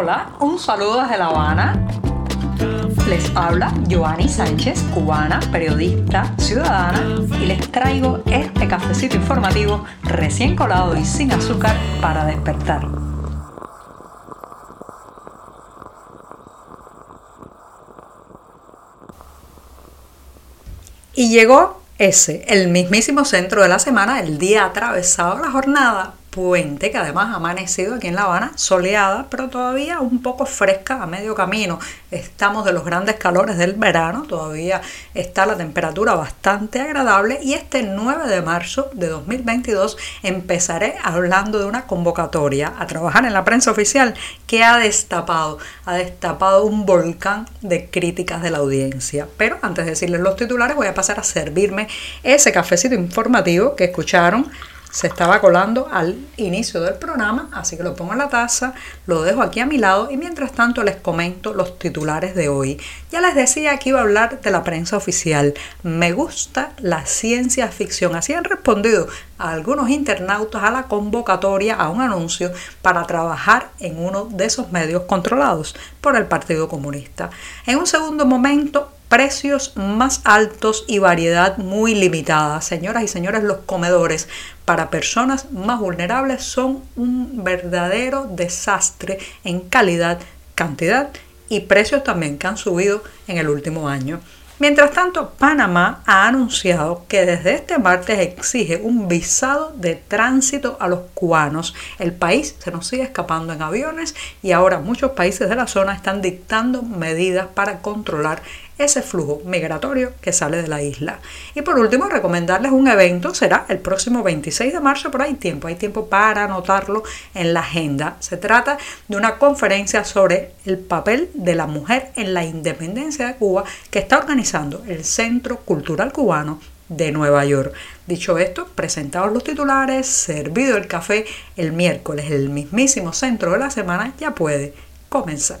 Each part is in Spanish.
Hola, un saludo desde La Habana. Les habla Joanny Sánchez, cubana, periodista, ciudadana, y les traigo este cafecito informativo recién colado y sin azúcar para despertar. Y llegó ese, el mismísimo centro de la semana, el día atravesado la jornada que además ha amanecido aquí en La Habana, soleada, pero todavía un poco fresca a medio camino. Estamos de los grandes calores del verano, todavía está la temperatura bastante agradable y este 9 de marzo de 2022 empezaré hablando de una convocatoria a trabajar en la prensa oficial que ha destapado, ha destapado un volcán de críticas de la audiencia. Pero antes de decirles los titulares voy a pasar a servirme ese cafecito informativo que escucharon se estaba colando al inicio del programa, así que lo pongo en la taza, lo dejo aquí a mi lado y mientras tanto les comento los titulares de hoy. Ya les decía que iba a hablar de la prensa oficial. Me gusta la ciencia ficción. Así han respondido algunos internautas a la convocatoria a un anuncio para trabajar en uno de esos medios controlados por el Partido Comunista. En un segundo momento precios más altos y variedad muy limitada. Señoras y señores, los comedores para personas más vulnerables son un verdadero desastre en calidad, cantidad y precios también que han subido en el último año. Mientras tanto, Panamá ha anunciado que desde este martes exige un visado de tránsito a los cubanos. El país se nos sigue escapando en aviones y ahora muchos países de la zona están dictando medidas para controlar ese flujo migratorio que sale de la isla. Y por último, recomendarles un evento, será el próximo 26 de marzo, pero hay tiempo, hay tiempo para anotarlo en la agenda. Se trata de una conferencia sobre el papel de la mujer en la independencia de Cuba que está organizando el Centro Cultural Cubano de Nueva York. Dicho esto, presentados los titulares, servido el café, el miércoles, el mismísimo centro de la semana ya puede comenzar.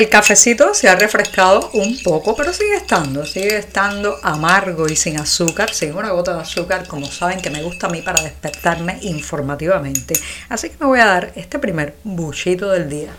El cafecito se ha refrescado un poco, pero sigue estando, sigue estando amargo y sin azúcar, sin una gota de azúcar, como saben que me gusta a mí para despertarme informativamente. Así que me voy a dar este primer buchito del día.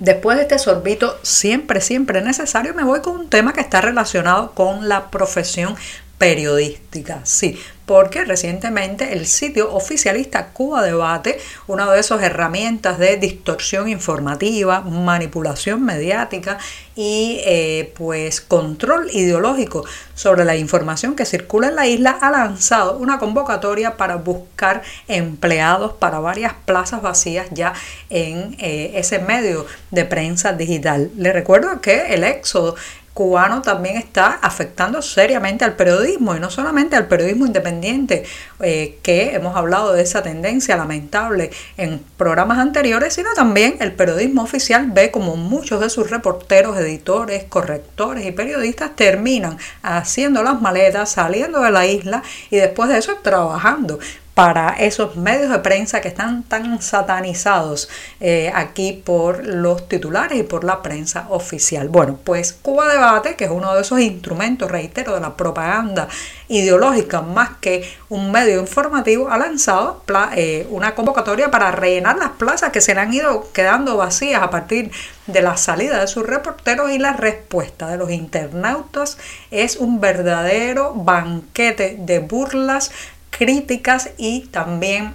Después de este sorbito siempre, siempre necesario, me voy con un tema que está relacionado con la profesión periodística. Sí, porque recientemente el sitio oficialista Cuba Debate, una de esas herramientas de distorsión informativa, manipulación mediática y eh, pues control ideológico sobre la información que circula en la isla, ha lanzado una convocatoria para buscar empleados para varias plazas vacías ya en eh, ese medio de prensa digital. Le recuerdo que el éxodo cubano también está afectando seriamente al periodismo y no solamente al periodismo independiente, eh, que hemos hablado de esa tendencia lamentable en programas anteriores, sino también el periodismo oficial ve como muchos de sus reporteros, editores, correctores y periodistas terminan haciendo las maletas, saliendo de la isla y después de eso trabajando para esos medios de prensa que están tan satanizados eh, aquí por los titulares y por la prensa oficial. Bueno, pues Cuba Debate, que es uno de esos instrumentos, reitero, de la propaganda ideológica más que un medio informativo, ha lanzado eh, una convocatoria para rellenar las plazas que se le han ido quedando vacías a partir de la salida de sus reporteros y la respuesta de los internautas es un verdadero banquete de burlas críticas y también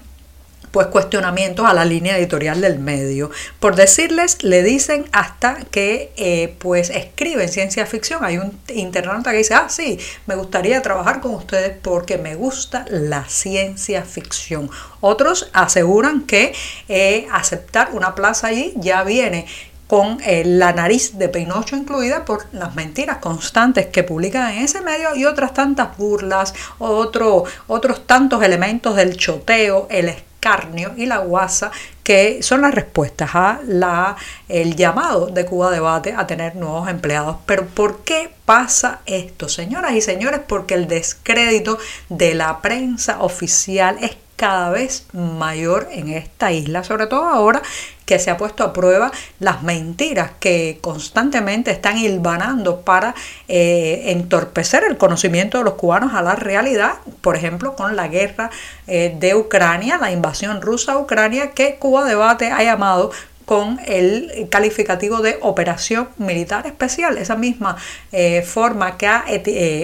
pues cuestionamientos a la línea editorial del medio. Por decirles, le dicen hasta que eh, pues escriben ciencia ficción. Hay un internauta que dice, ah, sí, me gustaría trabajar con ustedes porque me gusta la ciencia ficción. Otros aseguran que eh, aceptar una plaza allí ya viene con eh, la nariz de Pinocho incluida por las mentiras constantes que publican en ese medio y otras tantas burlas, otro, otros tantos elementos del choteo, el escarnio y la guasa que son las respuestas a la, el llamado de Cuba Debate a tener nuevos empleados. Pero ¿por qué pasa esto, señoras y señores? Porque el descrédito de la prensa oficial es cada vez mayor en esta isla, sobre todo ahora que se ha puesto a prueba las mentiras que constantemente están hilvanando para eh, entorpecer el conocimiento de los cubanos a la realidad, por ejemplo, con la guerra eh, de Ucrania, la invasión rusa a Ucrania, que Cuba Debate ha llamado con el calificativo de operación militar especial, esa misma eh, forma que ha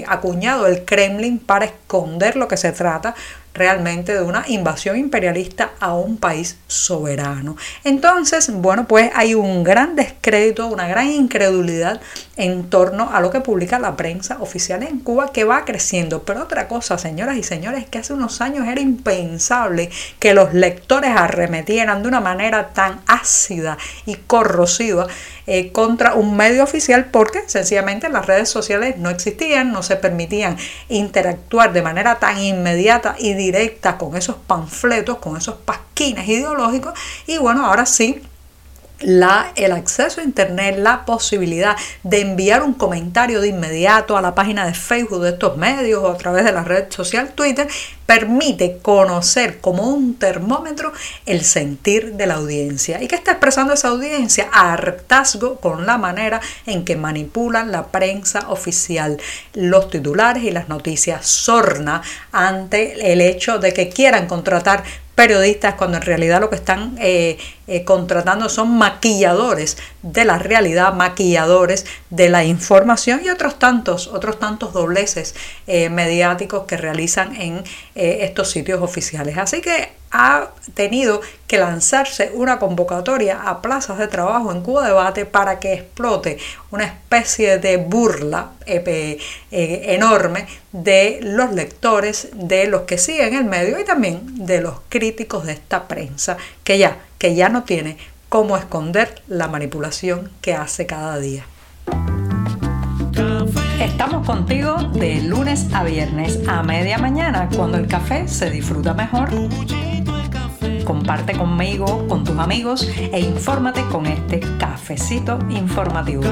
acuñado el Kremlin para esconder lo que se trata realmente de una invasión imperialista a un país soberano. Entonces, bueno, pues hay un gran descrédito, una gran incredulidad en torno a lo que publica la prensa oficial en Cuba que va creciendo. Pero otra cosa, señoras y señores, que hace unos años era impensable que los lectores arremetieran de una manera tan ácida y corrosiva eh, contra un medio oficial porque sencillamente las redes sociales no existían, no se permitían interactuar de manera tan inmediata y directa con esos panfletos, con esos pasquines ideológicos y bueno, ahora sí la, el acceso a Internet, la posibilidad de enviar un comentario de inmediato a la página de Facebook de estos medios o a través de la red social Twitter, permite conocer como un termómetro el sentir de la audiencia. ¿Y qué está expresando esa audiencia? Hartazgo con la manera en que manipulan la prensa oficial, los titulares y las noticias. Sorna ante el hecho de que quieran contratar periodistas cuando en realidad lo que están eh, eh, contratando son maquilladores de la realidad, maquilladores de la información y otros tantos, otros tantos dobleces eh, mediáticos que realizan en estos sitios oficiales. Así que ha tenido que lanzarse una convocatoria a plazas de trabajo en Cuba Debate para que explote una especie de burla eh, enorme de los lectores, de los que siguen el medio y también de los críticos de esta prensa, que ya, que ya no tiene cómo esconder la manipulación que hace cada día. Estamos contigo de lunes a viernes a media mañana, cuando el café se disfruta mejor. Comparte conmigo, con tus amigos e infórmate con este cafecito informativo.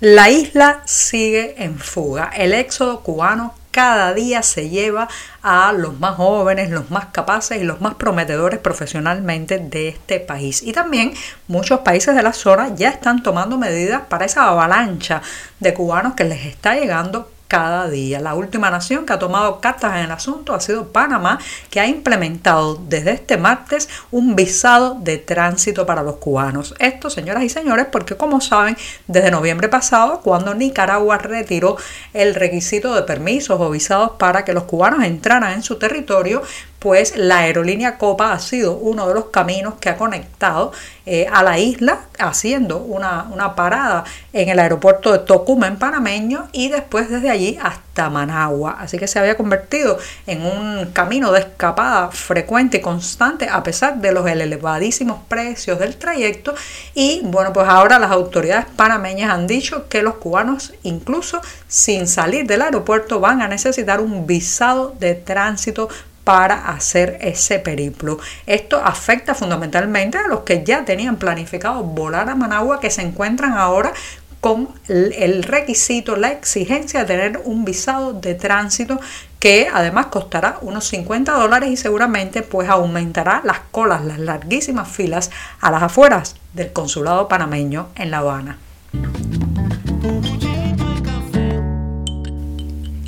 La isla sigue en fuga. El éxodo cubano cada día se lleva a los más jóvenes, los más capaces y los más prometedores profesionalmente de este país. Y también muchos países de la zona ya están tomando medidas para esa avalancha de cubanos que les está llegando cada día. La última nación que ha tomado cartas en el asunto ha sido Panamá, que ha implementado desde este martes un visado de tránsito para los cubanos. Esto, señoras y señores, porque como saben, desde noviembre pasado, cuando Nicaragua retiró el requisito de permisos o visados para que los cubanos entraran en su territorio, pues la aerolínea Copa ha sido uno de los caminos que ha conectado eh, a la isla, haciendo una, una, parada en el aeropuerto de Tocumen panameño y después desde allí hasta Managua. Así que se había convertido en un camino de escapada frecuente y constante a pesar de los elevadísimos precios del trayecto. Y bueno, pues ahora las autoridades panameñas han dicho que los cubanos, incluso sin salir del aeropuerto, van a necesitar un visado de tránsito para hacer ese periplo. Esto afecta fundamentalmente a los que ya tenían planificado volar a Managua, que se encuentran ahora con el requisito, la exigencia de tener un visado de tránsito que además costará unos 50 dólares y seguramente pues aumentará las colas, las larguísimas filas a las afueras del consulado panameño en La Habana.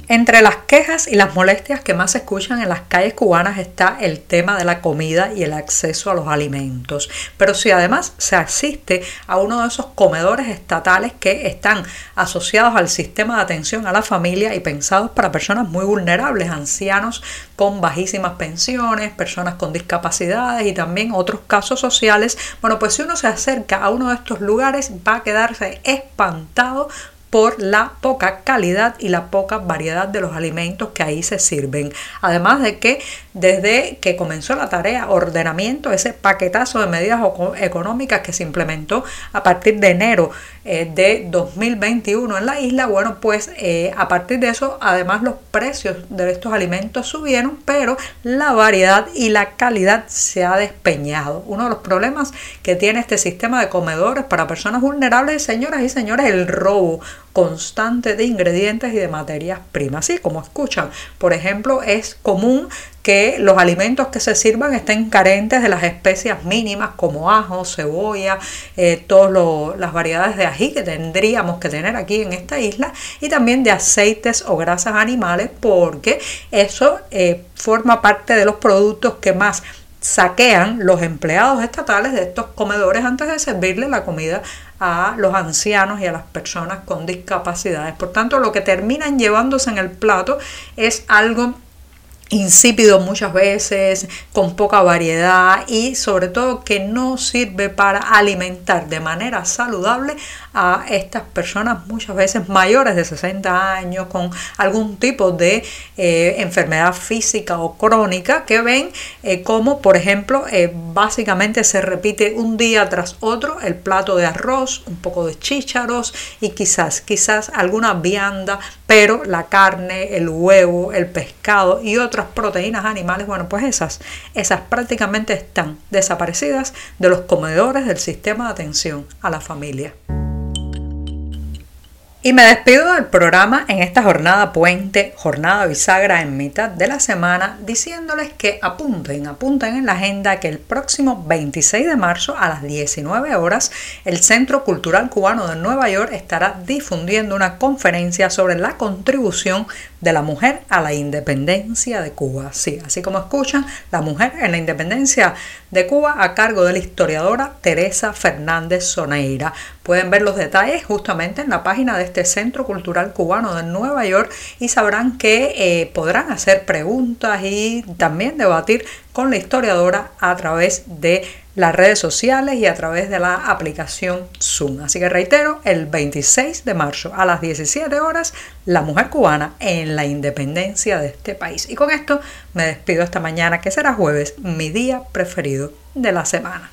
Entre las quejas y las molestias que más se escuchan en las calles cubanas está el tema de la comida y el acceso a los alimentos. Pero si además se asiste a uno de esos comedores estatales que están asociados al sistema de atención a la familia y pensados para personas muy vulnerables, ancianos con bajísimas pensiones, personas con discapacidades y también otros casos sociales, bueno, pues si uno se acerca a uno de estos lugares va a quedarse espantado por la poca calidad y la poca variedad de los alimentos que ahí se sirven. Además de que desde que comenzó la tarea ordenamiento, ese paquetazo de medidas económicas que se implementó a partir de enero eh, de 2021 en la isla, bueno, pues eh, a partir de eso, además los precios de estos alimentos subieron, pero la variedad y la calidad se ha despeñado. Uno de los problemas que tiene este sistema de comedores para personas vulnerables, señoras y señores, el robo constante de ingredientes y de materias primas. Así como escuchan, por ejemplo, es común que los alimentos que se sirvan estén carentes de las especias mínimas como ajo, cebolla, eh, todas las variedades de ají que tendríamos que tener aquí en esta isla y también de aceites o grasas animales porque eso eh, forma parte de los productos que más saquean los empleados estatales de estos comedores antes de servirle la comida a los ancianos y a las personas con discapacidades. Por tanto, lo que terminan llevándose en el plato es algo insípido muchas veces, con poca variedad y sobre todo que no sirve para alimentar de manera saludable a estas personas muchas veces mayores de 60 años con algún tipo de eh, enfermedad física o crónica que ven eh, como por ejemplo eh, básicamente se repite un día tras otro el plato de arroz, un poco de chícharos y quizás, quizás alguna vianda, pero la carne, el huevo, el pescado y otras proteínas animales, bueno pues esas, esas prácticamente están desaparecidas de los comedores del sistema de atención a la familia. Y me despido del programa en esta jornada puente, jornada bisagra en mitad de la semana, diciéndoles que apunten, apunten en la agenda que el próximo 26 de marzo a las 19 horas el Centro Cultural Cubano de Nueva York estará difundiendo una conferencia sobre la contribución de la mujer a la independencia de Cuba. Sí, así como escuchan, la mujer en la independencia de Cuba a cargo de la historiadora Teresa Fernández Soneira. Pueden ver los detalles justamente en la página de este Centro Cultural Cubano de Nueva York y sabrán que eh, podrán hacer preguntas y también debatir con la historiadora a través de las redes sociales y a través de la aplicación Zoom. Así que reitero, el 26 de marzo a las 17 horas, la mujer cubana en la independencia de este país. Y con esto me despido esta mañana, que será jueves, mi día preferido de la semana.